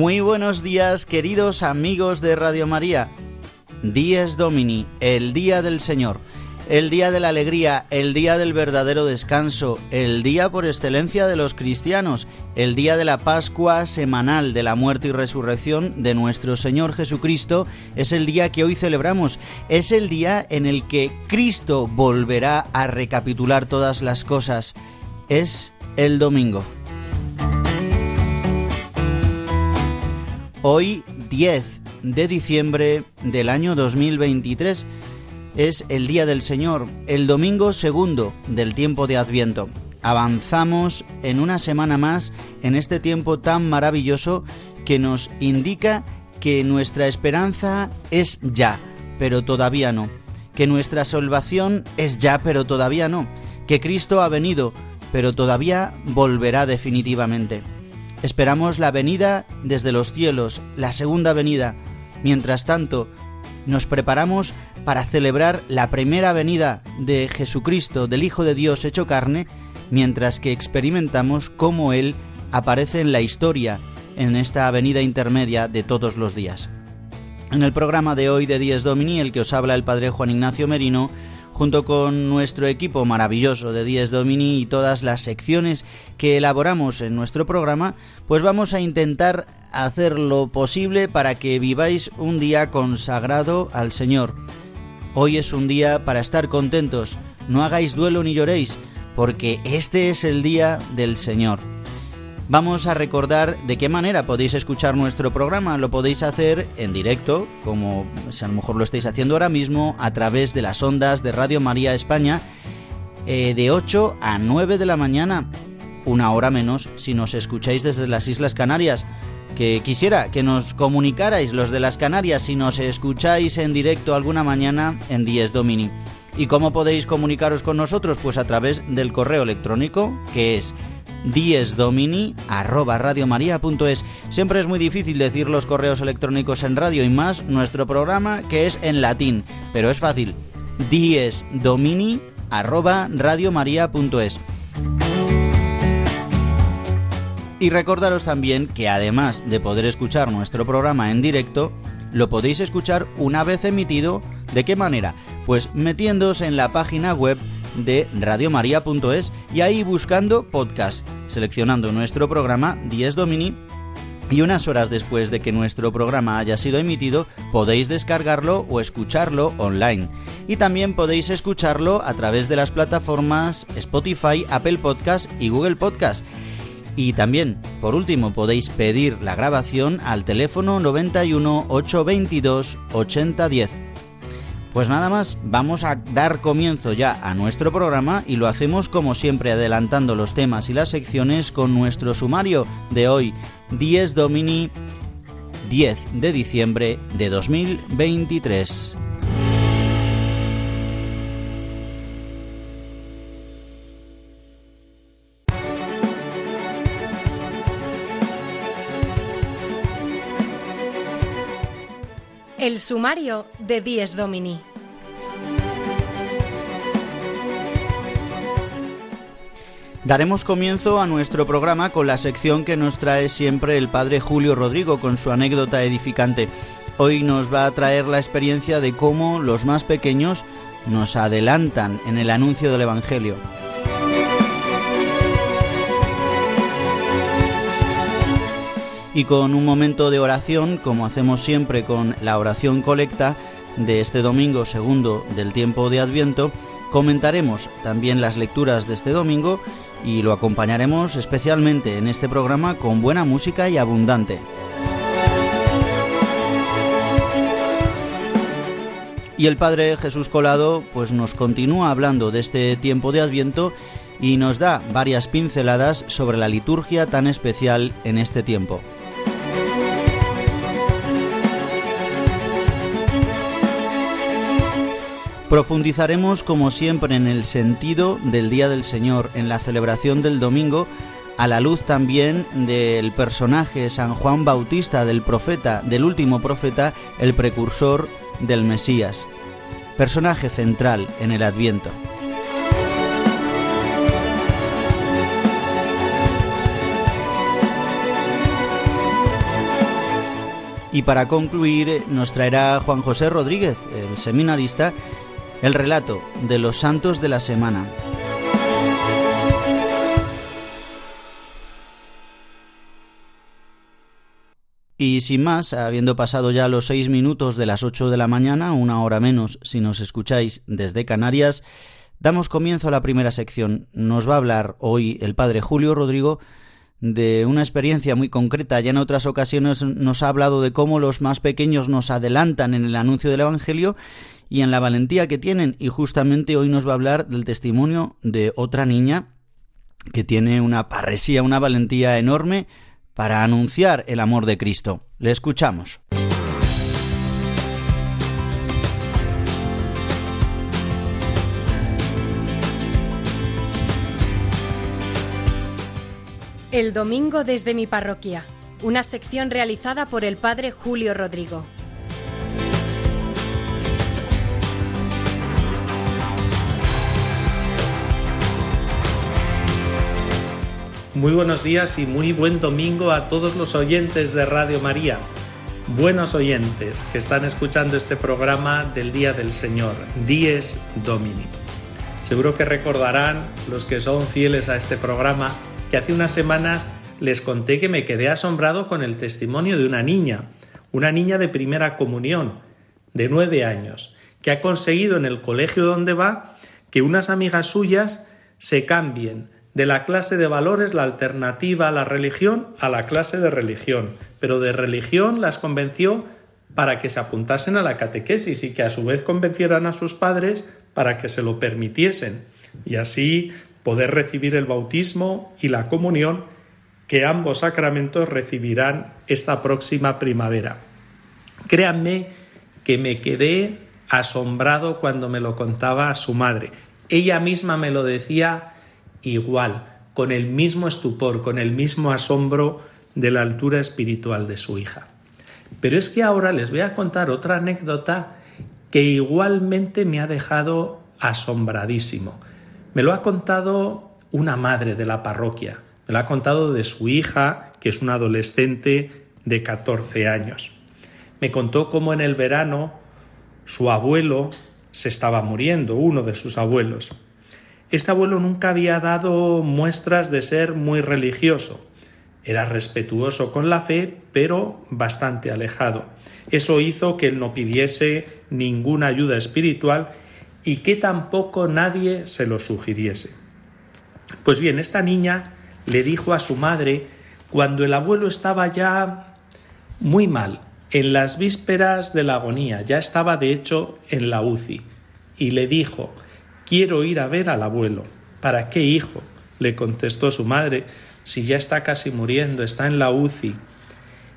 Muy buenos días, queridos amigos de Radio María. Dies Domini, el día del Señor, el día de la alegría, el día del verdadero descanso, el día por excelencia de los cristianos, el día de la Pascua semanal de la muerte y resurrección de nuestro Señor Jesucristo, es el día que hoy celebramos, es el día en el que Cristo volverá a recapitular todas las cosas, es el domingo. Hoy 10 de diciembre del año 2023 es el Día del Señor, el domingo segundo del tiempo de Adviento. Avanzamos en una semana más en este tiempo tan maravilloso que nos indica que nuestra esperanza es ya, pero todavía no. Que nuestra salvación es ya, pero todavía no. Que Cristo ha venido, pero todavía volverá definitivamente. Esperamos la venida desde los cielos, la segunda venida. Mientras tanto, nos preparamos para celebrar la primera venida de Jesucristo, del Hijo de Dios hecho carne, mientras que experimentamos cómo Él aparece en la historia, en esta venida intermedia de todos los días. En el programa de hoy de Dies Domini, el que os habla el Padre Juan Ignacio Merino, junto con nuestro equipo maravilloso de Dies Domini y todas las secciones que elaboramos en nuestro programa, pues vamos a intentar hacer lo posible para que viváis un día consagrado al Señor. Hoy es un día para estar contentos, no hagáis duelo ni lloréis, porque este es el día del Señor vamos a recordar de qué manera podéis escuchar nuestro programa. Lo podéis hacer en directo, como a lo mejor lo estáis haciendo ahora mismo, a través de las ondas de Radio María España, eh, de 8 a 9 de la mañana, una hora menos si nos escucháis desde las Islas Canarias. Que quisiera que nos comunicarais los de las Canarias si nos escucháis en directo alguna mañana en Dies Domini. ¿Y cómo podéis comunicaros con nosotros? Pues a través del correo electrónico que es diesdomini@radiomaria.es. Siempre es muy difícil decir los correos electrónicos en radio y más nuestro programa que es en latín, pero es fácil. diesdomini@radiomaria.es. Y recordaros también que además de poder escuchar nuestro programa en directo, lo podéis escuchar una vez emitido. ¿De qué manera? Pues metiéndose en la página web de radiomaria.es y ahí buscando podcast, seleccionando nuestro programa 10 Domini y unas horas después de que nuestro programa haya sido emitido podéis descargarlo o escucharlo online. Y también podéis escucharlo a través de las plataformas Spotify, Apple Podcast y Google Podcast. Y también, por último, podéis pedir la grabación al teléfono 91 822 8010. Pues nada más, vamos a dar comienzo ya a nuestro programa y lo hacemos como siempre adelantando los temas y las secciones con nuestro sumario de hoy, 10 Domini 10 de diciembre de 2023. El sumario de Dies Domini. Daremos comienzo a nuestro programa con la sección que nos trae siempre el padre Julio Rodrigo con su anécdota edificante. Hoy nos va a traer la experiencia de cómo los más pequeños nos adelantan en el anuncio del Evangelio. Y con un momento de oración, como hacemos siempre con la oración colecta de este domingo segundo del tiempo de Adviento, comentaremos también las lecturas de este domingo y lo acompañaremos especialmente en este programa con buena música y abundante. Y el Padre Jesús Colado pues nos continúa hablando de este tiempo de Adviento y nos da varias pinceladas sobre la liturgia tan especial en este tiempo. Profundizaremos como siempre en el sentido del Día del Señor, en la celebración del domingo, a la luz también del personaje San Juan Bautista, del profeta, del último profeta, el precursor del Mesías, personaje central en el Adviento. Y para concluir nos traerá Juan José Rodríguez, el seminarista, el relato de los santos de la semana. Y sin más, habiendo pasado ya los seis minutos de las ocho de la mañana, una hora menos si nos escucháis desde Canarias, damos comienzo a la primera sección. Nos va a hablar hoy el padre Julio Rodrigo de una experiencia muy concreta. Ya en otras ocasiones nos ha hablado de cómo los más pequeños nos adelantan en el anuncio del Evangelio y en la valentía que tienen. Y justamente hoy nos va a hablar del testimonio de otra niña que tiene una parresía, una valentía enorme para anunciar el amor de Cristo. Le escuchamos. El domingo desde mi parroquia, una sección realizada por el padre Julio Rodrigo. Muy buenos días y muy buen domingo a todos los oyentes de Radio María. Buenos oyentes que están escuchando este programa del Día del Señor, Dies Domini. Seguro que recordarán los que son fieles a este programa que hace unas semanas les conté que me quedé asombrado con el testimonio de una niña, una niña de primera comunión, de nueve años, que ha conseguido en el colegio donde va que unas amigas suyas se cambien de la clase de valores, la alternativa a la religión, a la clase de religión. Pero de religión las convenció para que se apuntasen a la catequesis y que a su vez convencieran a sus padres para que se lo permitiesen y así poder recibir el bautismo y la comunión que ambos sacramentos recibirán esta próxima primavera. Créanme que me quedé asombrado cuando me lo contaba su madre. Ella misma me lo decía igual, con el mismo estupor, con el mismo asombro de la altura espiritual de su hija. Pero es que ahora les voy a contar otra anécdota que igualmente me ha dejado asombradísimo. Me lo ha contado una madre de la parroquia, me lo ha contado de su hija, que es una adolescente de 14 años. Me contó cómo en el verano su abuelo se estaba muriendo, uno de sus abuelos, este abuelo nunca había dado muestras de ser muy religioso. Era respetuoso con la fe, pero bastante alejado. Eso hizo que él no pidiese ninguna ayuda espiritual y que tampoco nadie se lo sugiriese. Pues bien, esta niña le dijo a su madre, cuando el abuelo estaba ya muy mal, en las vísperas de la agonía, ya estaba de hecho en la UCI, y le dijo, Quiero ir a ver al abuelo. ¿Para qué, hijo? le contestó su madre, si ya está casi muriendo, está en la UCI.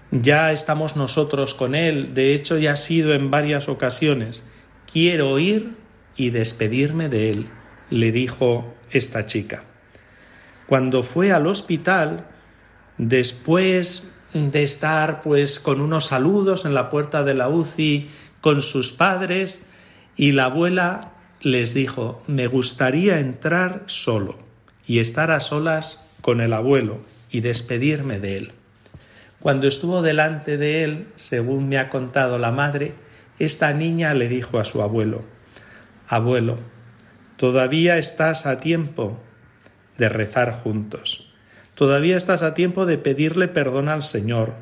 Ya estamos nosotros con él, de hecho ya ha sido en varias ocasiones. Quiero ir y despedirme de él, le dijo esta chica. Cuando fue al hospital, después de estar pues con unos saludos en la puerta de la UCI con sus padres, y la abuela les dijo, me gustaría entrar solo y estar a solas con el abuelo y despedirme de él. Cuando estuvo delante de él, según me ha contado la madre, esta niña le dijo a su abuelo, Abuelo, todavía estás a tiempo de rezar juntos, todavía estás a tiempo de pedirle perdón al Señor,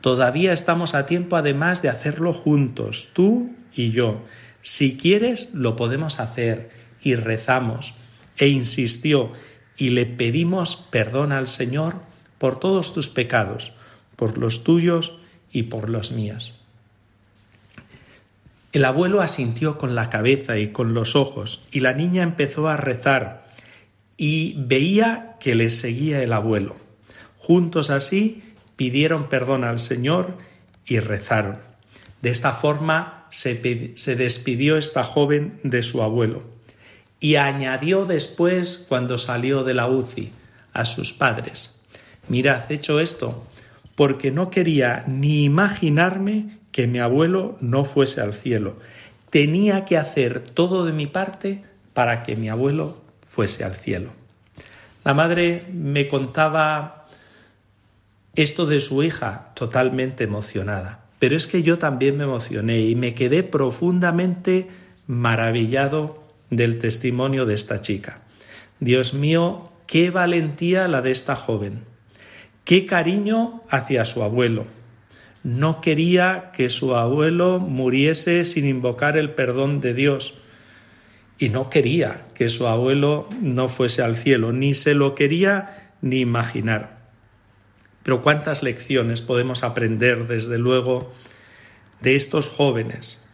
todavía estamos a tiempo además de hacerlo juntos, tú y yo, si quieres, lo podemos hacer. Y rezamos. E insistió, y le pedimos perdón al Señor por todos tus pecados, por los tuyos y por los míos. El abuelo asintió con la cabeza y con los ojos, y la niña empezó a rezar, y veía que le seguía el abuelo. Juntos así pidieron perdón al Señor y rezaron. De esta forma se, despidió esta joven de su abuelo y añadió después, cuando salió de la UCI, a sus padres, mirad, hecho esto, porque no quería ni imaginarme que mi abuelo no fuese al cielo. Tenía que hacer todo de mi parte para que mi abuelo fuese al cielo. La madre me contaba esto de su hija totalmente emocionada, pero es que yo también me emocioné y me quedé profundamente maravillado del testimonio de esta chica. Dios mío, qué valentía la de esta joven, qué cariño hacia su abuelo. No quería que su abuelo muriese sin invocar el perdón de Dios y no quería que su abuelo no fuese al cielo, ni se lo quería ni imaginar. Pero cuántas lecciones podemos aprender, desde luego, de estos jóvenes,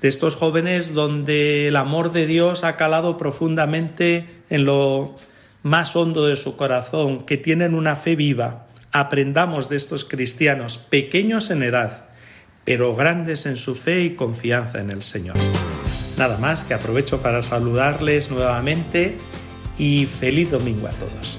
de estos jóvenes donde el amor de Dios ha calado profundamente en lo más hondo de su corazón, que tienen una fe viva. Aprendamos de estos cristianos, pequeños en edad, pero grandes en su fe y confianza en el Señor. Nada más que aprovecho para saludarles nuevamente y feliz domingo a todos.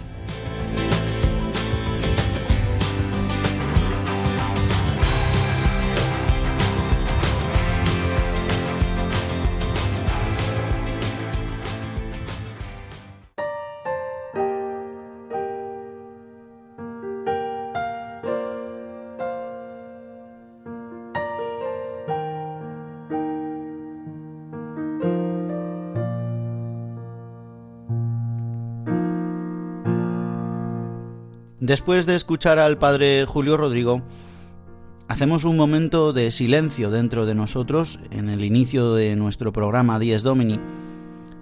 Después de escuchar al padre Julio Rodrigo, hacemos un momento de silencio dentro de nosotros en el inicio de nuestro programa Dies Domini.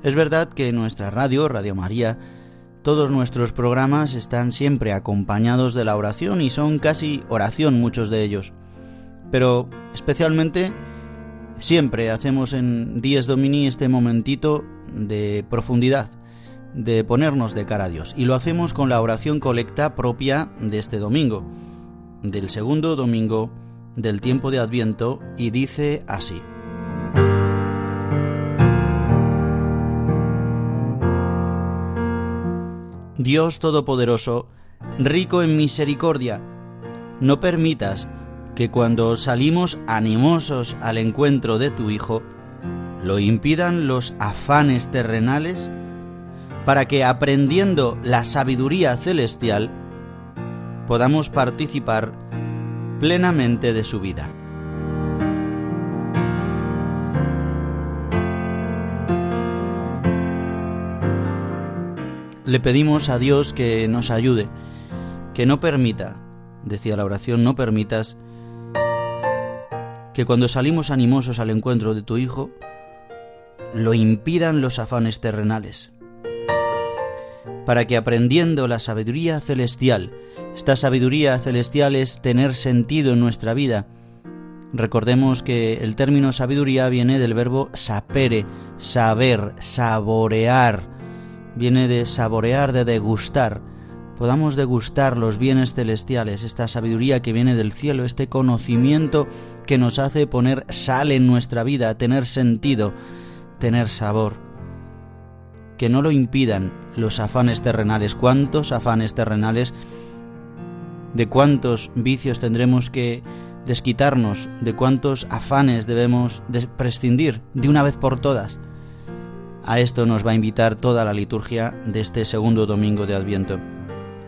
Es verdad que nuestra radio, Radio María, todos nuestros programas están siempre acompañados de la oración y son casi oración muchos de ellos. Pero especialmente siempre hacemos en Dies Domini este momentito de profundidad, de ponernos de cara a Dios. Y lo hacemos con la oración colecta propia de este domingo, del segundo domingo del tiempo de Adviento, y dice así. Dios Todopoderoso, rico en misericordia, no permitas que cuando salimos animosos al encuentro de tu Hijo, lo impidan los afanes terrenales para que aprendiendo la sabiduría celestial podamos participar plenamente de su vida. Le pedimos a Dios que nos ayude, que no permita, decía la oración, no permitas que cuando salimos animosos al encuentro de tu Hijo, lo impidan los afanes terrenales para que aprendiendo la sabiduría celestial, esta sabiduría celestial es tener sentido en nuestra vida. Recordemos que el término sabiduría viene del verbo sapere, saber, saborear. Viene de saborear, de degustar. Podamos degustar los bienes celestiales, esta sabiduría que viene del cielo, este conocimiento que nos hace poner sal en nuestra vida, tener sentido, tener sabor que no lo impidan los afanes terrenales. ¿Cuántos afanes terrenales? ¿De cuántos vicios tendremos que desquitarnos? ¿De cuántos afanes debemos prescindir de una vez por todas? A esto nos va a invitar toda la liturgia de este segundo domingo de Adviento.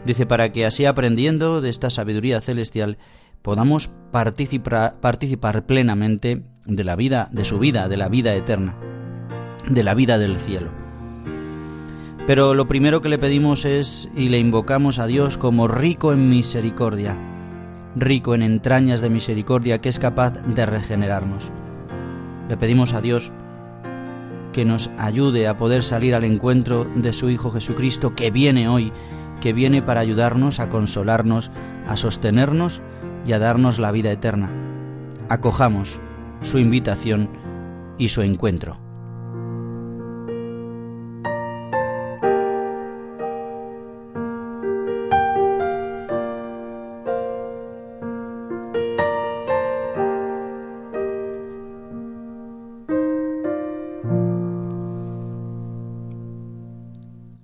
Dice, para que así aprendiendo de esta sabiduría celestial podamos participar, participar plenamente de la vida, de su vida, de la vida eterna, de la vida del cielo. Pero lo primero que le pedimos es y le invocamos a Dios como rico en misericordia, rico en entrañas de misericordia que es capaz de regenerarnos. Le pedimos a Dios que nos ayude a poder salir al encuentro de su Hijo Jesucristo que viene hoy, que viene para ayudarnos a consolarnos, a sostenernos y a darnos la vida eterna. Acojamos su invitación y su encuentro.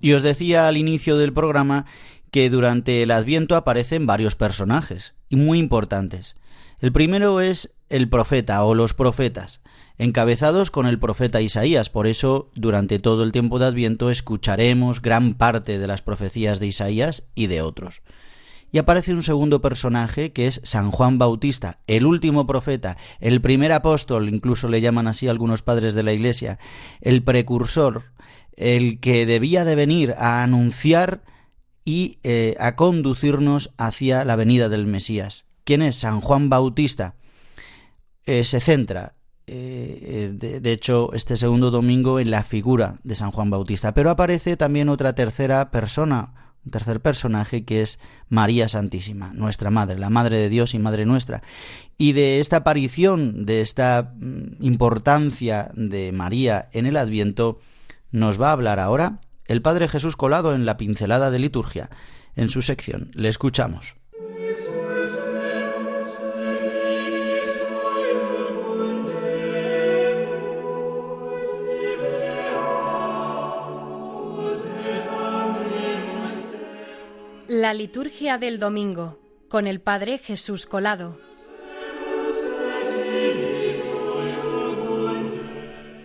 Y os decía al inicio del programa que durante el Adviento aparecen varios personajes, y muy importantes. El primero es el profeta o los profetas, encabezados con el profeta Isaías. Por eso, durante todo el tiempo de Adviento escucharemos gran parte de las profecías de Isaías y de otros. Y aparece un segundo personaje que es San Juan Bautista, el último profeta, el primer apóstol, incluso le llaman así algunos padres de la Iglesia, el precursor, el que debía de venir a anunciar y eh, a conducirnos hacia la venida del Mesías. ¿Quién es San Juan Bautista? Eh, se centra, eh, de, hecho, este segundo domingo en la figura de San Juan Bautista, pero aparece también otra tercera persona, un tercer personaje que es María Santísima, nuestra Madre, la Madre de Dios y Madre nuestra. Y de esta aparición, de esta mm, importancia de María en el Adviento, nos va a hablar ahora el Padre Jesús Colado en la pincelada de liturgia. En su sección, le escuchamos. La liturgia del domingo con el Padre Jesús Colado.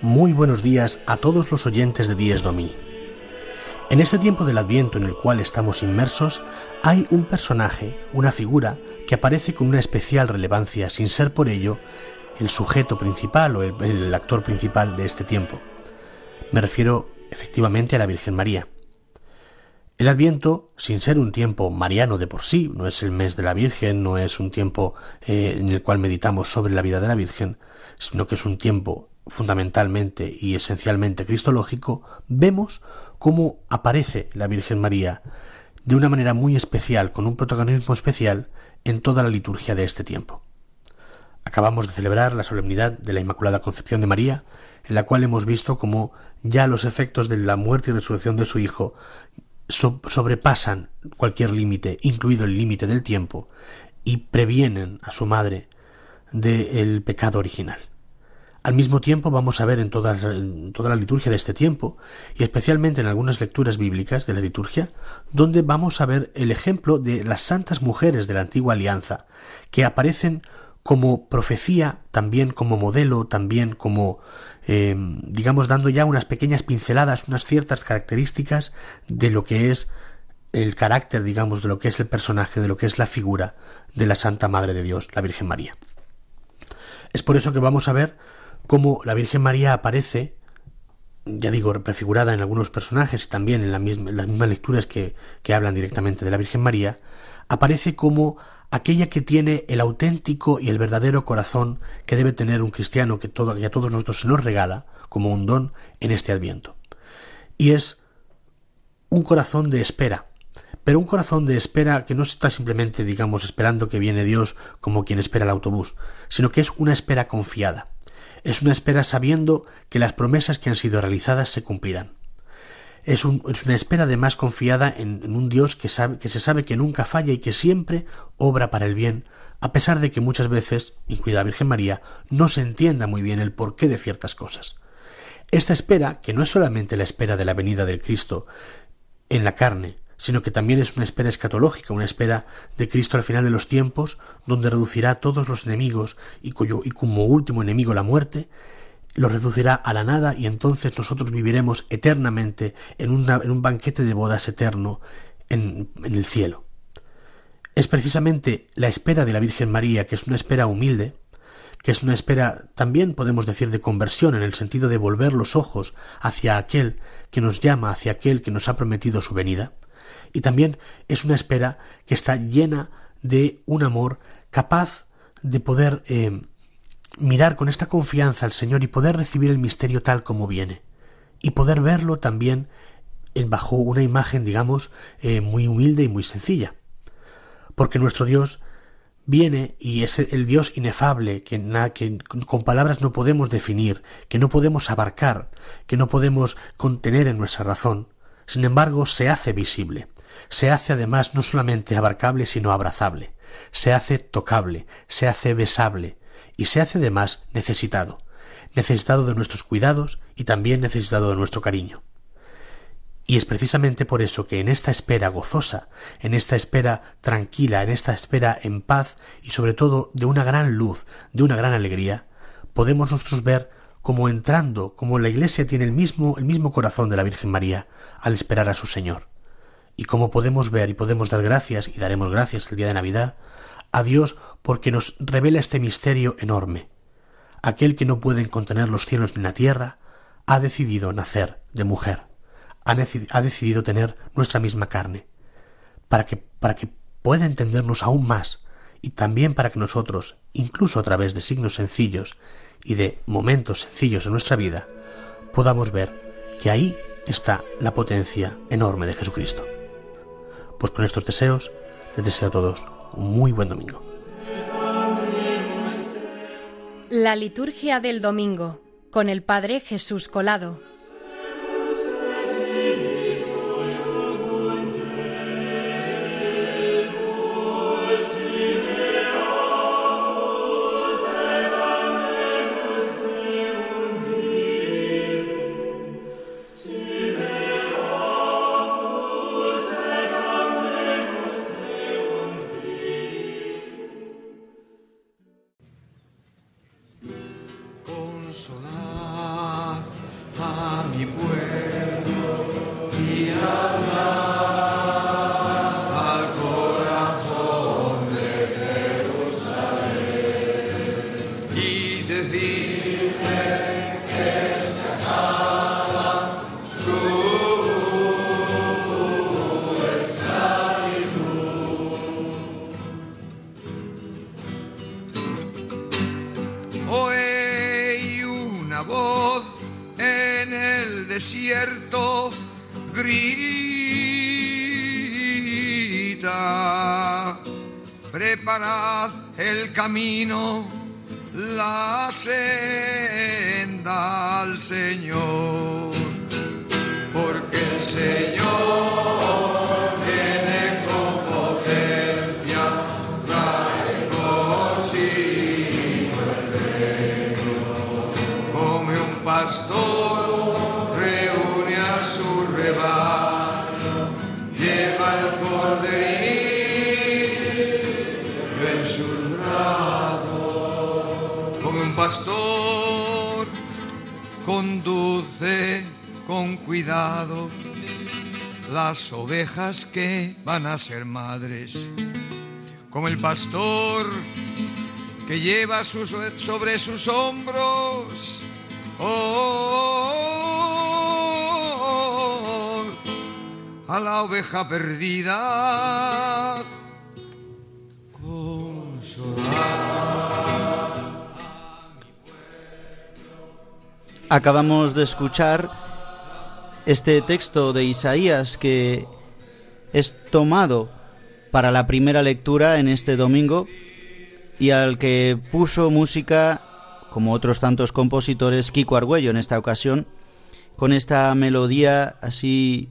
Muy buenos días a todos los oyentes de Dies Domini. En este tiempo del Adviento en el cual estamos inmersos, hay un personaje, una figura, que aparece con una especial relevancia sin ser por ello el sujeto principal o el, actor principal de este tiempo. Me refiero efectivamente a la Virgen María. El Adviento, sin ser un tiempo mariano de por sí, no es el mes de la Virgen, no es un tiempo eh, en el cual meditamos sobre la vida de la Virgen, sino que es un tiempo fundamentalmente y esencialmente cristológico, vemos cómo aparece la Virgen María de una manera muy especial, con un protagonismo especial en toda la liturgia de este tiempo. Acabamos de celebrar la solemnidad de la Inmaculada Concepción de María, en la cual hemos visto cómo ya los efectos de la muerte y resurrección de su Hijo sobrepasan cualquier límite, incluido el límite del tiempo, y previenen a su madre del pecado original. Al mismo tiempo vamos a ver en toda, la liturgia de este tiempo, y especialmente en algunas lecturas bíblicas de la liturgia, donde vamos a ver el ejemplo de las santas mujeres de la antigua alianza, que aparecen como profecía, también como modelo, también como, eh, digamos, dando ya unas pequeñas pinceladas, unas ciertas características de lo que es el carácter, digamos, de lo que es el personaje, de lo que es la figura de la Santa Madre de Dios, la Virgen María. Es por eso que vamos a ver cómo la Virgen María aparece, ya digo, prefigurada en algunos personajes y también en, las mismas lecturas que, hablan directamente de la Virgen María, aparece como aquella que tiene el auténtico y el verdadero corazón que debe tener un cristiano que, todo, que a todos nosotros se nos regala como un don en este adviento. Y es un corazón de espera, pero un corazón de espera que no está simplemente, digamos, esperando que viene Dios como quien espera el autobús, sino que es una espera confiada. Es una espera sabiendo que las promesas que han sido realizadas se cumplirán. Es, una espera de más confiada en, un Dios que, sabe, que se sabe que nunca falla y que siempre obra para el bien, a pesar de que muchas veces, incluida la Virgen María, no se entienda muy bien el porqué de ciertas cosas. Esta espera, que no es solamente la espera de la venida del Cristo en la carne, sino que también es una espera escatológica, una espera de Cristo al final de los tiempos, donde reducirá a todos los enemigos y, cuyo, y como último enemigo la muerte, los reducirá a la nada y entonces nosotros viviremos eternamente en, en un banquete de bodas eterno en, en el cielo. Es precisamente la espera de la Virgen María, que es una espera humilde, que es una espera también podemos decir de conversión en el sentido de volver los ojos hacia aquel que nos llama, hacia aquel que nos ha prometido su venida, y también es una espera que está llena de un amor capaz de poder eh, mirar con esta confianza al Señor y poder recibir el misterio tal como viene. y poder verlo también bajo una imagen, digamos, eh, muy humilde y muy sencilla. Porque nuestro Dios viene y es el Dios inefable que, que, con palabras no podemos definir, que no podemos abarcar, que no podemos contener en nuestra razón. Sin embargo, se hace visible, se hace además no solamente abarcable, sino abrazable, se hace tocable, se hace besable y se hace además necesitado, necesitado de nuestros cuidados y también necesitado de nuestro cariño. Y es precisamente por eso que en esta espera gozosa, en esta espera tranquila, en esta espera en paz y sobre todo de una gran luz, de una gran alegría, podemos nosotros ver como entrando, como la Iglesia tiene el mismo, el mismo corazón de la Virgen María al esperar a su Señor. Y cómo podemos ver y podemos dar gracias, y daremos gracias el día de Navidad, a Dios porque nos revela este misterio enorme. Aquel que no puede contener los cielos ni la tierra, ha decidido nacer de mujer ha, decidido tener nuestra misma carne, para que, para que pueda entendernos aún más y también para que nosotros, incluso a través de signos sencillos y de momentos sencillos en nuestra vida, podamos ver que ahí está la potencia enorme de Jesucristo. Pues con estos deseos les deseo a todos un muy buen domingo. La liturgia del domingo con el Padre Jesús Colado. Preparad camino, las ovejas que van a ser madres, como el pastor que lleva sobre sus hombros oh, a la oveja perdida Acabamos de escuchar este texto de Isaías que es tomado para la primera lectura en este domingo y al que puso música, como otros tantos compositores, Kiko Argüello en esta ocasión, con esta melodía así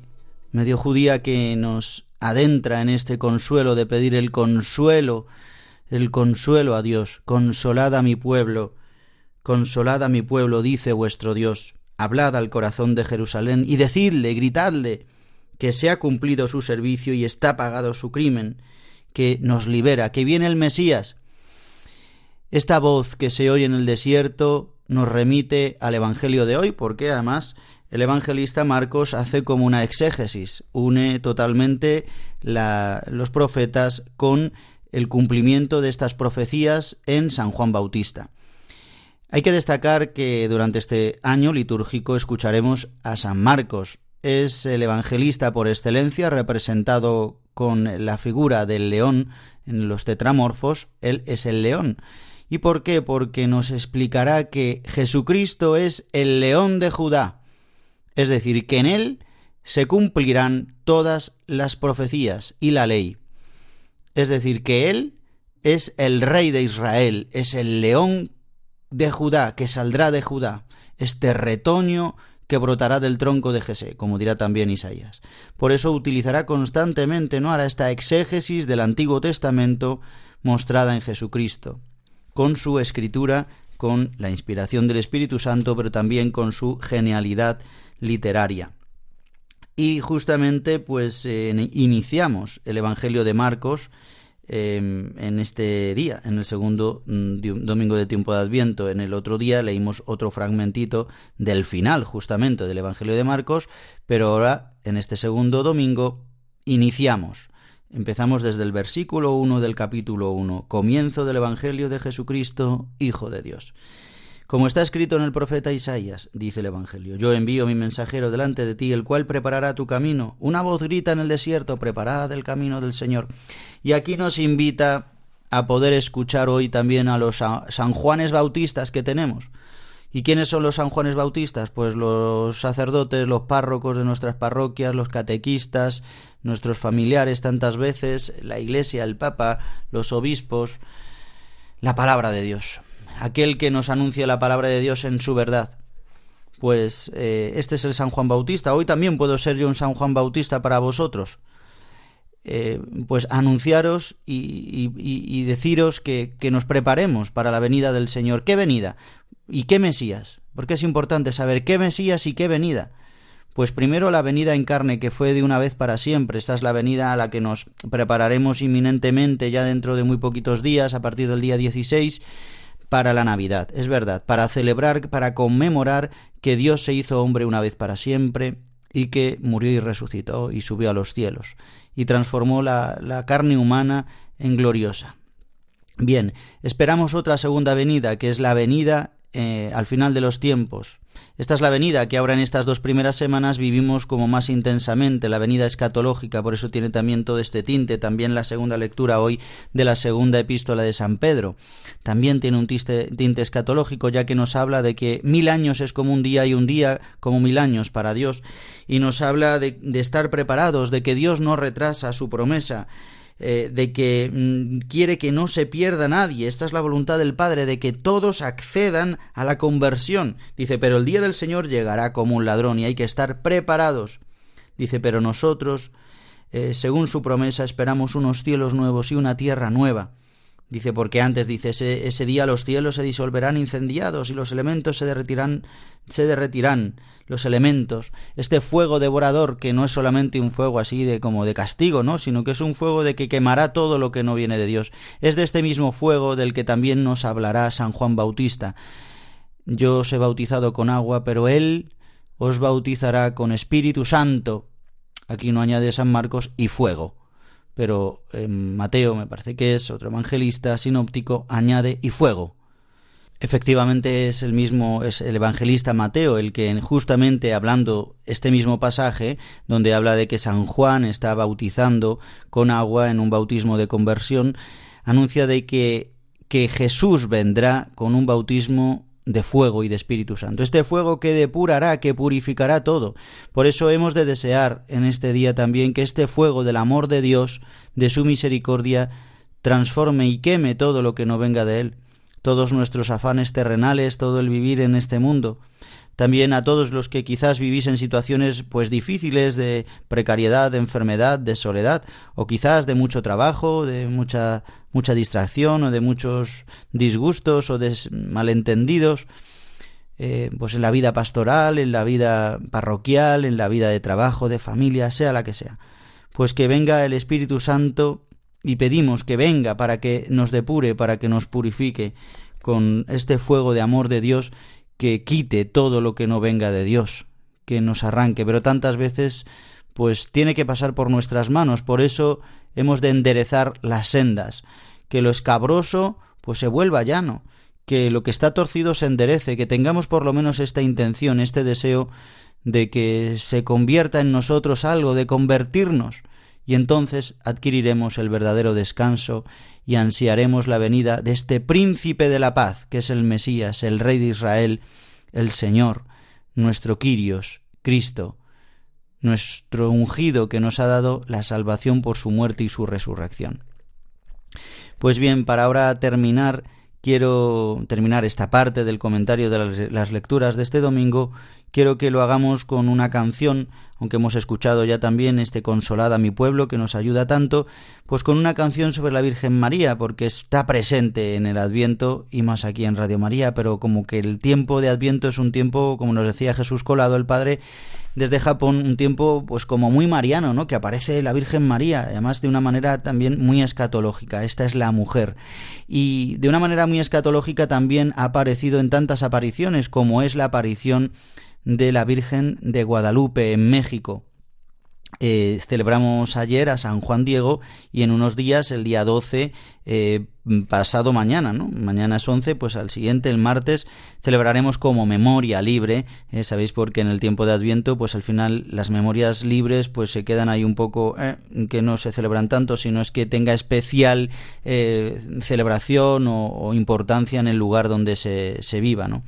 medio judía que nos adentra en este consuelo de pedir el consuelo, el consuelo a Dios, consolad a mi pueblo, Consolad a mi pueblo, dice vuestro Dios, hablad al corazón de Jerusalén y decidle, gritadle, que se ha cumplido su servicio y está pagado su crimen, que nos libera, que viene el Mesías. Esta voz que se oye en el desierto nos remite al Evangelio de hoy, porque además el evangelista Marcos hace como una exégesis, une totalmente los profetas con el cumplimiento de estas profecías en San Juan Bautista. Hay que destacar que durante este año litúrgico escucharemos a San Marcos. Es el evangelista por excelencia representado con la figura del león en los tetramorfos. Él es el león. ¿Y por qué? Porque nos explicará que Jesucristo es el león de Judá. es decir, que en él se cumplirán todas las profecías y la ley. Es decir, que él es el rey de Israel, es el león de Judá, que saldrá de Judá, este retoño que brotará del tronco de Jesé, como dirá también Isaías. Por eso utilizará constantemente, ¿no? Hará esta exégesis del Antiguo Testamento mostrada en Jesucristo, con su escritura, con la inspiración del Espíritu Santo, pero también con su genialidad literaria. Y justamente, pues, iniciamos el Evangelio de Marcos, Em, en este día, en el segundo mm, domingo de tiempo de Adviento. En el otro día leímos otro fragmentito del final, justamente, del Evangelio de Marcos, pero ahora, en este segundo domingo, iniciamos. Empezamos desde el versículo 1 del capítulo 1, comienzo del Evangelio de Jesucristo, Hijo de Dios. Como está escrito en el profeta Isaías, dice el Evangelio, yo envío mi mensajero delante de ti, el cual preparará tu camino. Una voz grita en el desierto, preparad el camino del Señor. Y aquí nos invita a poder escuchar hoy también a los San Juanes Bautistas que tenemos. ¿Y quiénes son los San Juanes Bautistas? Pues los sacerdotes, los párrocos de nuestras parroquias, los catequistas, nuestros familiares tantas veces, la Iglesia, el Papa, los obispos, la palabra de Dios aquel que nos anuncia la palabra de Dios en su verdad. Pues eh, este es el San Juan Bautista. Hoy también puedo ser yo un San Juan Bautista para vosotros. Eh, pues anunciaros y, deciros que, que, nos preparemos para la venida del Señor. ¿Qué venida? ¿Y qué Mesías? Porque es importante saber qué Mesías y qué venida. Pues primero la venida en carne que fue de una vez para siempre. Esta es la venida a la que nos prepararemos inminentemente ya dentro de muy poquitos días, a partir del día 16 para la Navidad, es verdad, para celebrar, para conmemorar que Dios se hizo hombre una vez para siempre y que murió y resucitó y subió a los cielos y transformó la, carne humana en gloriosa. Bien, esperamos otra segunda venida, que es la venida eh, al final de los tiempos. Esta es la venida que ahora en estas dos primeras semanas vivimos como más intensamente, la venida escatológica, por eso tiene también todo este tinte, también la segunda lectura hoy de la segunda epístola de San Pedro. También tiene un tinte, escatológico, ya que nos habla de que mil años es como un día y un día como mil años para Dios, y nos habla de estar preparados, de que Dios no retrasa su promesa, eh, de que mm, quiere que no se pierda nadie. Esta es la voluntad del Padre, de que todos accedan a la conversión. Dice, pero el día del Señor llegará como un ladrón y hay que estar preparados. Dice, pero nosotros, eh, según su promesa, esperamos unos cielos nuevos y una tierra nueva. Dice, porque antes dice, ese, ese, día los cielos se disolverán incendiados y los elementos se derretirán, se derretirán, los elementos, este fuego devorador que no es solamente un fuego así de como de castigo, ¿no? sino que es un fuego de que quemará todo lo que no viene de Dios. Es de este mismo fuego del que también nos hablará San Juan Bautista. Yo os he bautizado con agua, pero él os bautizará con Espíritu Santo. Aquí no añade San Marcos y fuego pero Mateo me parece que es otro evangelista sinóptico, añade y fuego. Efectivamente es el mismo, es el evangelista Mateo el que justamente hablando este mismo pasaje, donde habla de que San Juan está bautizando con agua en un bautismo de conversión, anuncia de que, que Jesús vendrá con un bautismo de fuego y de Espíritu Santo. Este fuego que depurará, que purificará todo. Por eso hemos de desear en este día también que este fuego del amor de Dios, de su misericordia, transforme y queme todo lo que no venga de Él, todos nuestros afanes terrenales, todo el vivir en este mundo. También a todos los que quizás vivís en situaciones pues difíciles de precariedad, de enfermedad, de soledad, o quizás de mucho trabajo, de mucha mucha distracción o de muchos disgustos o de malentendidos, eh, pues en la vida pastoral, en la vida parroquial, en la vida de trabajo, de familia, sea la que sea. Pues que venga el Espíritu Santo y pedimos que venga para que nos depure, para que nos purifique con este fuego de amor de Dios que quite todo lo que no venga de Dios, que nos arranque, pero tantas veces pues tiene que pasar por nuestras manos, por eso hemos de enderezar las sendas, que lo escabroso pues se vuelva llano, que lo que está torcido se enderece, que tengamos por lo menos esta intención, este deseo de que se convierta en nosotros algo, de convertirnos, y entonces adquiriremos el verdadero descanso y ansiaremos la venida de este príncipe de la paz, que es el Mesías, el Rey de Israel, el Señor, nuestro Quirios, Cristo, nuestro ungido que nos ha dado la salvación por su muerte y su resurrección. Pues bien, para ahora terminar, quiero terminar esta parte del comentario de las, lecturas de este domingo, quiero que lo hagamos con una canción, aunque hemos escuchado ya también este Consolada mi pueblo que nos ayuda tanto, pues con una canción sobre la Virgen María, porque está presente en el Adviento y más aquí en Radio María, pero como que el tiempo de Adviento es un tiempo, como nos decía Jesús Colado, el Padre, desde Japón un tiempo pues como muy mariano, ¿no? Que aparece la Virgen María, además de una manera también muy escatológica. Esta es la mujer. Y de una manera muy escatológica también ha aparecido en tantas apariciones como es la aparición de la Virgen de Guadalupe en México. Eh, celebramos ayer a San Juan Diego y en unos días, el día 12, eh, pasado mañana, ¿no? Mañana es 11, pues al siguiente, el martes, celebraremos como memoria libre. Eh, Sabéis porque en el tiempo de Adviento, pues al final las memorias libres pues se quedan ahí un poco que no se celebran tanto, sino es que tenga especial celebración o, o, importancia en el lugar donde se, se viva, ¿no?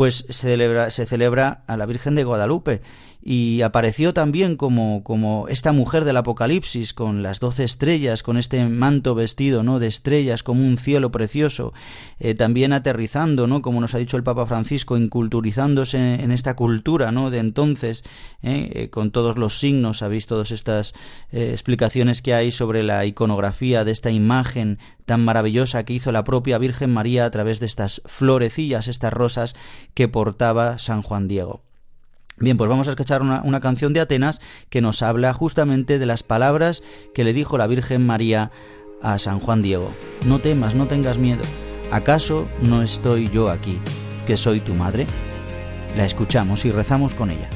Pues se celebra, se celebra a la Virgen de Guadalupe y apareció también como, como esta mujer del Apocalipsis con las doce estrellas, con este manto vestido ¿no? de estrellas como un cielo precioso, eh, también aterrizando, ¿no? como nos ha dicho el Papa Francisco, inculturizándose en esta cultura ¿no? de entonces, ¿eh? Eh, con todos los signos, sabéis todas estas explicaciones que hay sobre la iconografía de esta imagen tan maravillosa que hizo la propia Virgen María a través de estas florecillas, estas rosas que portaba San Juan Diego. Bien, pues vamos a escuchar una, canción de Atenas que nos habla justamente de las palabras que le dijo la Virgen María a San Juan Diego. No temas, no tengas miedo. ¿Acaso no estoy yo aquí, que soy tu madre? La escuchamos y rezamos con ella.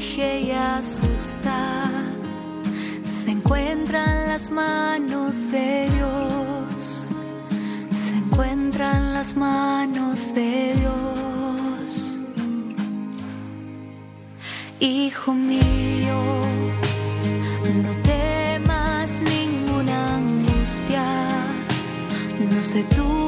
Y asusta se encuentran las manos de Dios, se encuentran las manos de Dios. Hijo mío, no temas ninguna angustia, no se turbe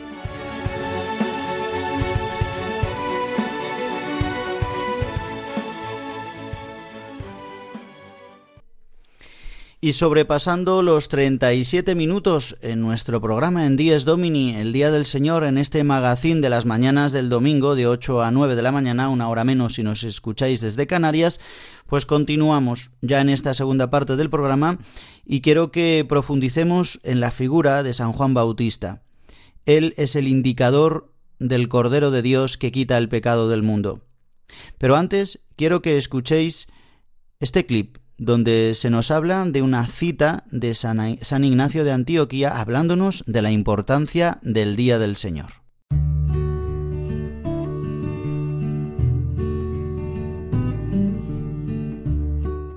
Y sobrepasando los 37 minutos en nuestro programa en Dies Domini, el Día del Señor, en este magazín de las mañanas del domingo de 8 a 9 de la mañana, una hora menos si nos escucháis desde Canarias, pues continuamos ya en esta segunda parte del programa y quiero que profundicemos en la figura de San Juan Bautista. Él es el indicador del Cordero de Dios que quita el pecado del mundo. Pero antes quiero que escuchéis este clip donde se nos habla de una cita de San, Ignacio de Antioquía hablándonos de la importancia del Día del Señor.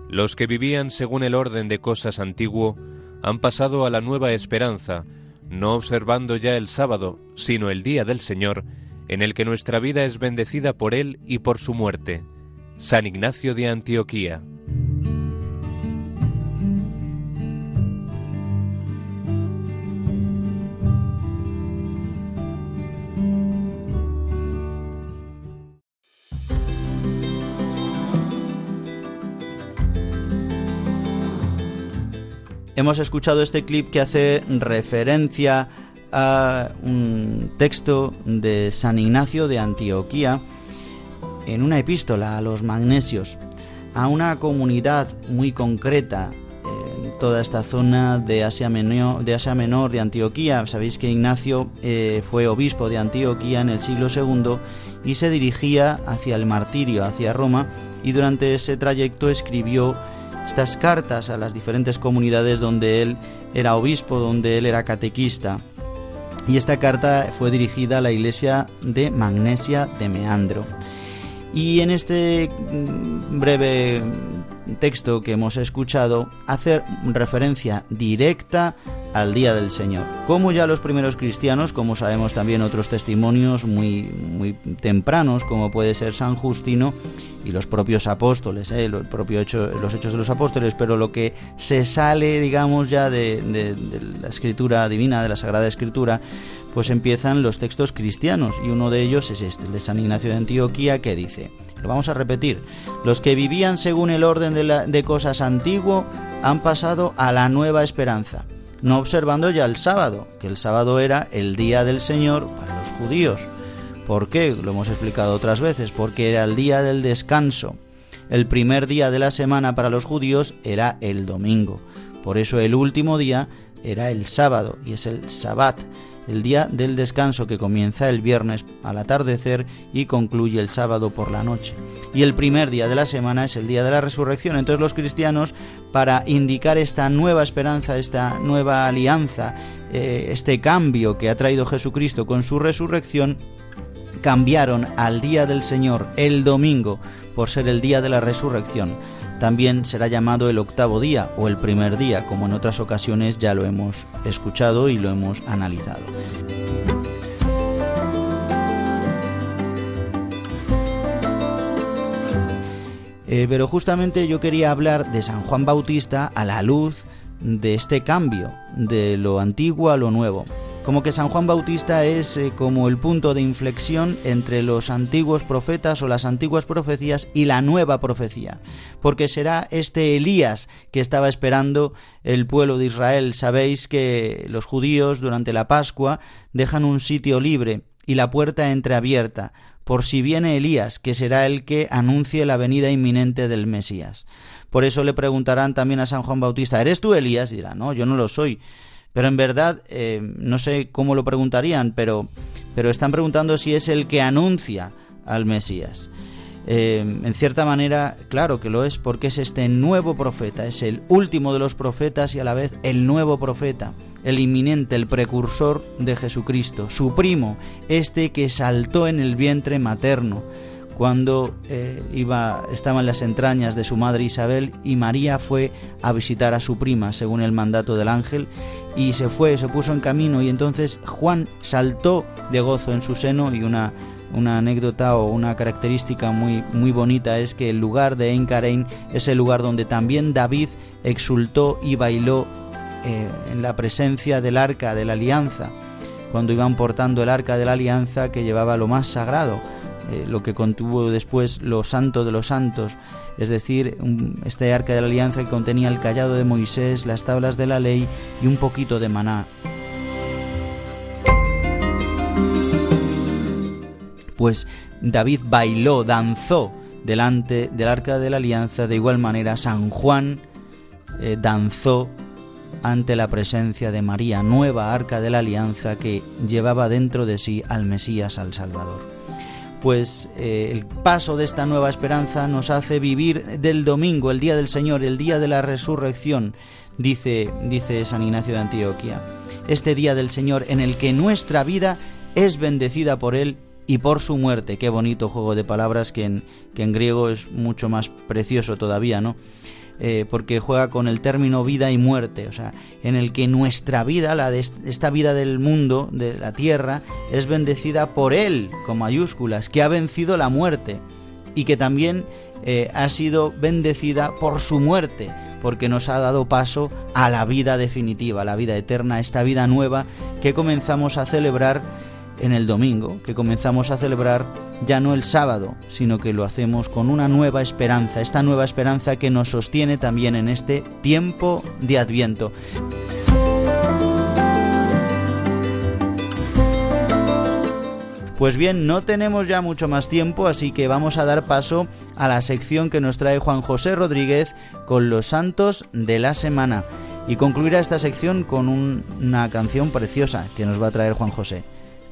Los que vivían según el orden de cosas antiguo han pasado a la nueva esperanza, no observando ya el sábado, sino el día del Señor, en el que nuestra vida es bendecida por Él y por su muerte. San Ignacio de Antioquía. Hemos escuchado este clip que hace referencia a un texto de San Ignacio de Antioquía en una epístola a los magnesios, a una comunidad muy concreta en toda esta zona de Asia Menor de, Asia Menor, de Antioquía. Sabéis que Ignacio eh, fue obispo de Antioquía en el siglo II y se dirigía hacia el martirio, hacia Roma, y durante ese trayecto escribió estas cartas a las diferentes comunidades donde él era obispo, donde él era catequista. Y esta carta fue dirigida a la iglesia de Magnesia de Meandro. Y en este mm, breve texto que hemos escuchado hace referencia directa al día del Señor. Como ya los primeros cristianos, como sabemos también otros testimonios muy, muy tempranos, como puede ser San Justino y los propios apóstoles, ¿eh? los, propio hecho, los hechos de los apóstoles, pero lo que se sale, digamos, ya de la escritura divina, de la Sagrada Escritura, pues empiezan los textos cristianos y uno de ellos es este, el de San Ignacio de Antioquía, que dice, lo vamos a repetir, los que vivían según el orden de, la, de cosas antiguo han pasado a la nueva esperanza no observando ya el sábado, que el sábado era el día del Señor para los judíos. ¿Por qué? Lo hemos explicado otras veces, porque era el día del descanso. El primer día de la semana para los judíos era el domingo. Por eso el último día era el sábado y es el sabbat, el día del descanso que comienza el viernes al atardecer y concluye el sábado por la noche. Y el primer día de la semana es el día de la resurrección. Entonces los cristianos, para indicar esta nueva esperanza, esta nueva alianza, eh, este cambio que ha traído Jesucristo con su resurrección, cambiaron al día del Señor, el domingo, por ser el día de la resurrección. También será llamado el octavo día o el primer día, como en otras ocasiones ya lo hemos escuchado y lo hemos analizado. Eh, pero justamente yo quería hablar de San Juan Bautista a la luz de este cambio, de lo antiguo a lo nuevo. Como que San Juan Bautista es eh, como el punto de inflexión entre los antiguos profetas o las antiguas profecías y la nueva profecía, porque será este Elías que estaba esperando el pueblo de Israel. Sabéis que los judíos durante la Pascua dejan un sitio libre y la puerta entreabierta, por si viene Elías, que será el que anuncie la venida inminente del Mesías. Por eso le preguntarán también a San Juan Bautista, ¿eres tú Elías? Y dirá, no, yo no lo soy Pero en verdad, eh, no sé cómo lo preguntarían, pero, pero están preguntando si es el que anuncia al Mesías. Eh, en cierta manera, claro que lo es, porque es este nuevo profeta, es el último de los profetas y a la vez el nuevo profeta, el inminente, el precursor de Jesucristo, su primo, este que saltó en el vientre materno cuando eh, iba, estaba en las entrañas de su madre Isabel y María fue a visitar a su prima, según el mandato del ángel, y se fue, se puso en camino y entonces Juan saltó de gozo en su seno y una una anécdota o una característica muy, muy bonita es que el lugar de Encarein es el lugar donde también David exultó y bailó eh, en la presencia del arca de la alianza, cuando iban portando el arca de la alianza que llevaba lo más sagrado, eh, lo que contuvo después lo santo de los santos, es decir, este arca de la alianza que contenía el callado de Moisés, las tablas de la ley y un poquito de maná. pues David bailó, danzó delante del arca de la alianza, de igual manera San Juan eh, danzó ante la presencia de María, nueva arca de la alianza que llevaba dentro de sí al Mesías, al Salvador. Pues eh, el paso de esta nueva esperanza nos hace vivir del domingo, el día del Señor, el día de la resurrección, dice, dice San Ignacio de Antioquía. Este día del Señor en el que nuestra vida es bendecida por Él y por su muerte. Qué bonito juego de palabras que que en griego es mucho más precioso todavía, ¿no? Eh, porque juega con el término vida y muerte, o sea, en el que nuestra vida, la de esta vida del mundo, de la tierra, es bendecida por Él, con mayúsculas, que ha vencido la muerte y que también eh, ha sido bendecida por su muerte, porque nos ha dado paso a la vida definitiva, la vida eterna, esta vida nueva que comenzamos a celebrar en el domingo, que comenzamos a celebrar ya no el sábado, sino que lo hacemos con una nueva esperanza, esta nueva esperanza que nos sostiene también en este tiempo de Adviento. Pues bien, no tenemos ya mucho más tiempo, así que vamos a dar paso a la sección que nos trae Juan José Rodríguez con los santos de la semana. Y concluirá esta sección con una canción preciosa que nos va a traer Juan José.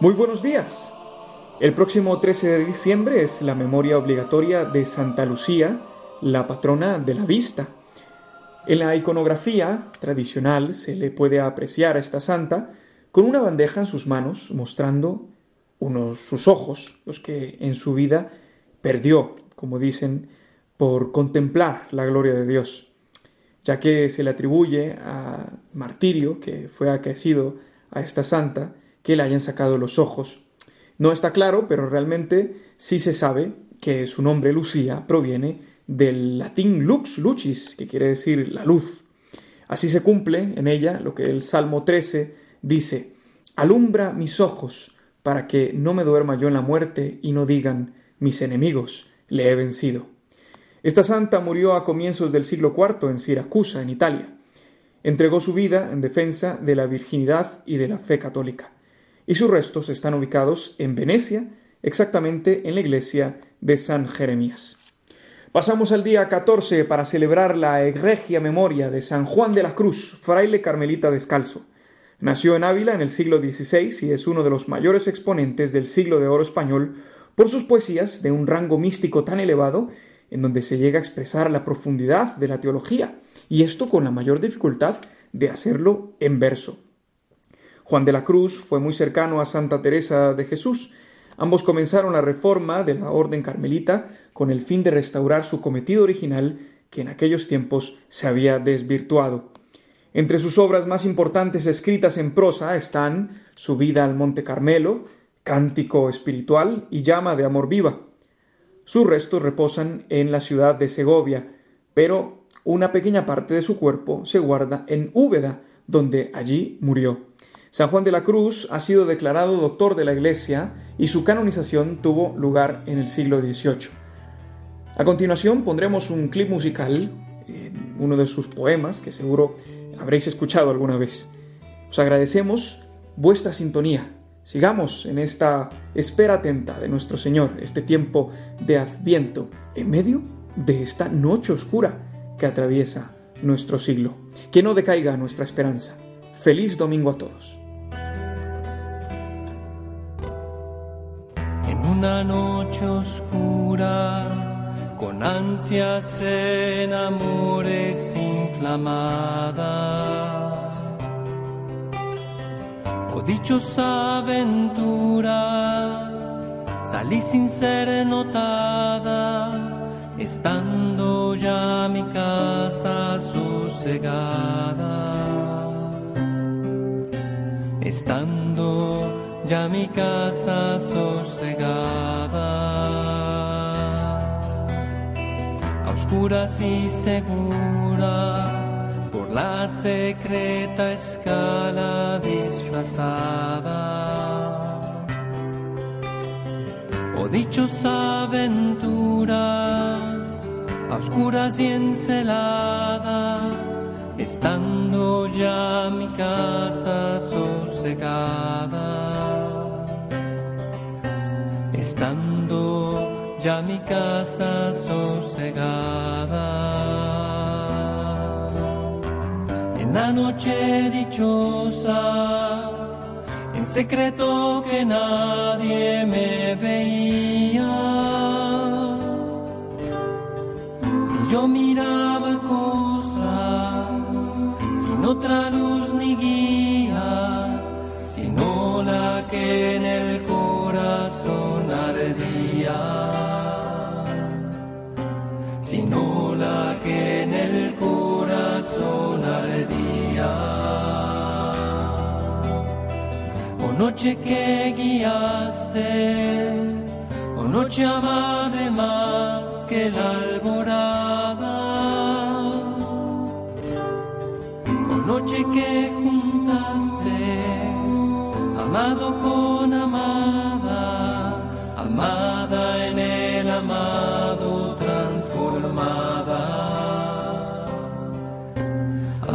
Muy buenos días. El próximo 13 de diciembre es la memoria obligatoria de Santa Lucía, la patrona de la vista. En la iconografía tradicional se le puede apreciar a esta santa con una bandeja en sus manos mostrando unos sus ojos, los que en su vida perdió, como dicen, por contemplar la gloria de Dios, ya que se le atribuye a martirio que fue acaecido a esta santa que le hayan sacado los ojos. No está claro, pero realmente sí se sabe que su nombre Lucía proviene del latín lux lucis, que quiere decir la luz. Así se cumple en ella lo que el Salmo 13 dice, alumbra mis ojos para que no me duerma yo en la muerte y no digan mis enemigos le he vencido. Esta santa murió a comienzos del siglo IV en Siracusa, en Italia. Entregó su vida en defensa de la virginidad y de la fe católica y sus restos están ubicados en Venecia, exactamente en la iglesia de San Jeremías. Pasamos al día 14 para celebrar la egregia memoria de San Juan de la Cruz, fraile carmelita descalzo. Nació en Ávila en el siglo XVI y es uno de los mayores exponentes del siglo de oro español por sus poesías de un rango místico tan elevado en donde se llega a expresar la profundidad de la teología, y esto con la mayor dificultad de hacerlo en verso. Juan de la Cruz fue muy cercano a Santa Teresa de Jesús. Ambos comenzaron la reforma de la Orden Carmelita con el fin de restaurar su cometido original que en aquellos tiempos se había desvirtuado. Entre sus obras más importantes escritas en prosa están Su vida al Monte Carmelo, Cántico espiritual y Llama de amor viva. sus restos reposan en la ciudad de Segovia, pero una pequeña parte de su cuerpo se guarda en Úbeda, donde allí murió. San Juan de la Cruz ha sido declarado doctor de la Iglesia y su canonización tuvo lugar en el siglo XVIII. A continuación pondremos un clip musical, uno de sus poemas que seguro habréis escuchado alguna vez. Os agradecemos vuestra sintonía. Sigamos en esta espera atenta de nuestro Señor, este tiempo de adviento, en medio de esta noche oscura que atraviesa nuestro siglo. Que no decaiga nuestra esperanza. Feliz domingo a todos. Una noche oscura, con ansias en amores inflamada, o dichosa aventura, salí sin ser notada estando ya mi casa sosegada, estando ya mi casa sosegada, a oscuras y segura por la secreta escala disfrazada. Oh dichosa aventura, a oscuras y encelada, estando ya mi casa sosegada, estando ya mi casa sosegada. En la noche dichosa, en secreto que nadie me veía. Y yo miraba cosa sin otra luz ni guía, sino la que en el ardía, sino la que en el corazón ardía. noche que guiaste, oh noche amable más que la alborada, oh noche que juntaste, amado con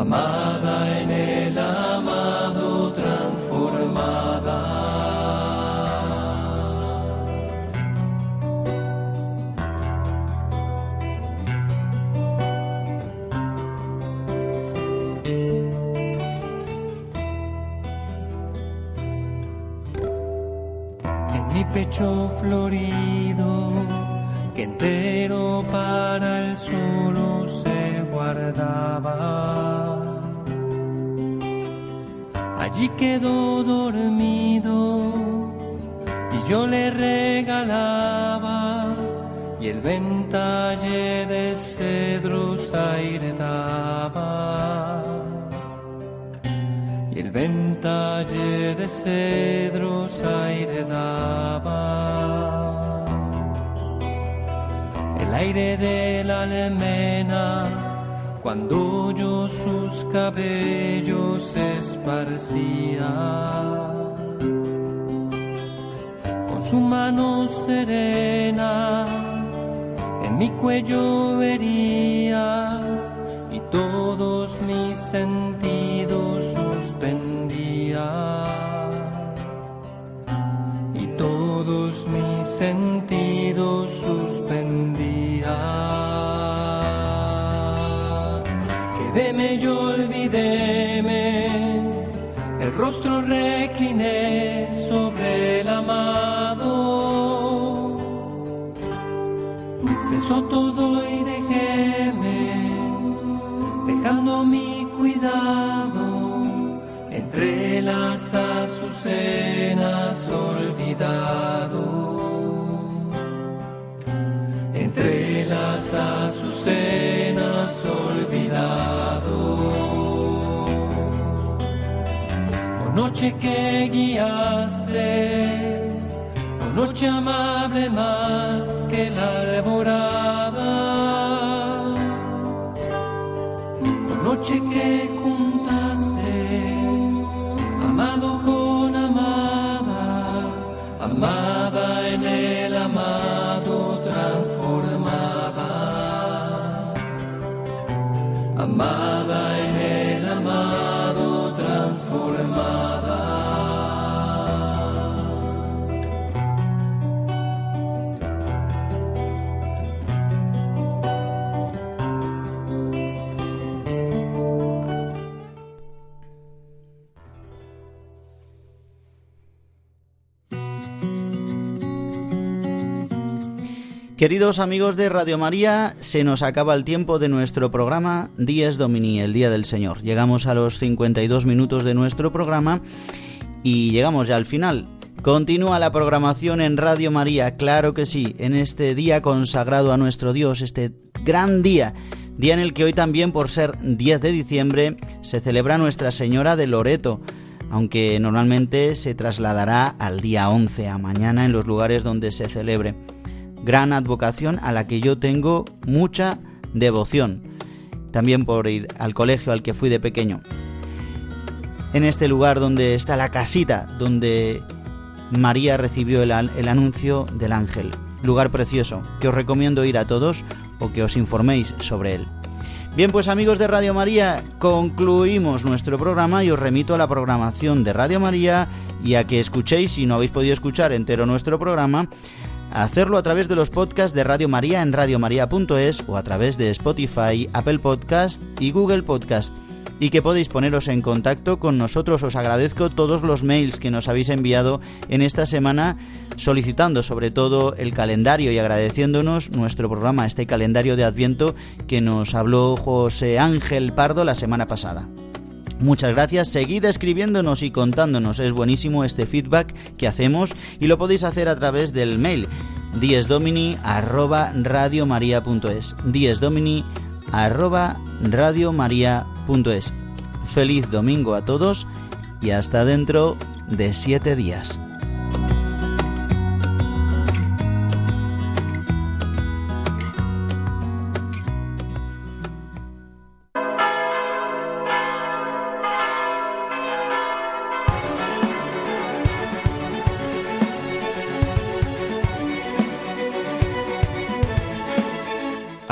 amada en el amado transformada. En mi pecho florido, que entero para Allí quedó dormido y yo le regalaba y el ventalle de cedros aire daba. Y el ventalle de cedros aire daba. El aire de la almena cuando yo sus cabellos esparcía. Con su mano serena en mi cuello vería y todos mis sentidos suspendía. Y todos mis sentidos suspendía. Quedéme yo olvidéme, el rostro recliné sobre el amado. Cesó todo y dejéme, dejando mi cuidado entre las azucenas olvidado. Entre las azucenas noche que guiaste, noche amable más que que la alborada. Noche que Queridos amigos de Radio María, se nos acaba el tiempo de nuestro programa Días Domini, el Día del Señor. Llegamos a los 52 minutos de nuestro programa y llegamos ya al final. Continúa la programación en Radio María, claro que sí, en este día consagrado a nuestro Dios, este gran día, día en el que hoy también por ser 10 de diciembre se celebra Nuestra Señora de Loreto, aunque normalmente se trasladará al día 11, a mañana en los lugares donde se celebre gran advocación a la que yo tengo mucha devoción, también por ir al colegio al que fui de pequeño. En este lugar donde está la casita, donde María recibió el, el anuncio del ángel. Lugar precioso, que os recomiendo ir a todos o que os informéis sobre él. Bien, pues amigos de Radio María, concluimos nuestro programa y os remito a la programación de Radio María y a que escuchéis, si no habéis podido escuchar entero nuestro programa, hacerlo a través de los podcasts de Radio María en radiomaria.es o a través de Spotify, Apple Podcast y Google Podcast. Y que podéis poneros en contacto con nosotros. Os agradezco todos los mails que nos habéis enviado en esta semana, solicitando sobre todo el calendario y agradeciéndonos nuestro programa, este calendario de Adviento que nos habló José Ángel Pardo la semana pasada. Muchas gracias, seguid escribiéndonos y contándonos, es buenísimo este feedback que hacemos y lo podéis hacer a través del mail diesdomini arroba Feliz domingo a todos y hasta dentro de siete días.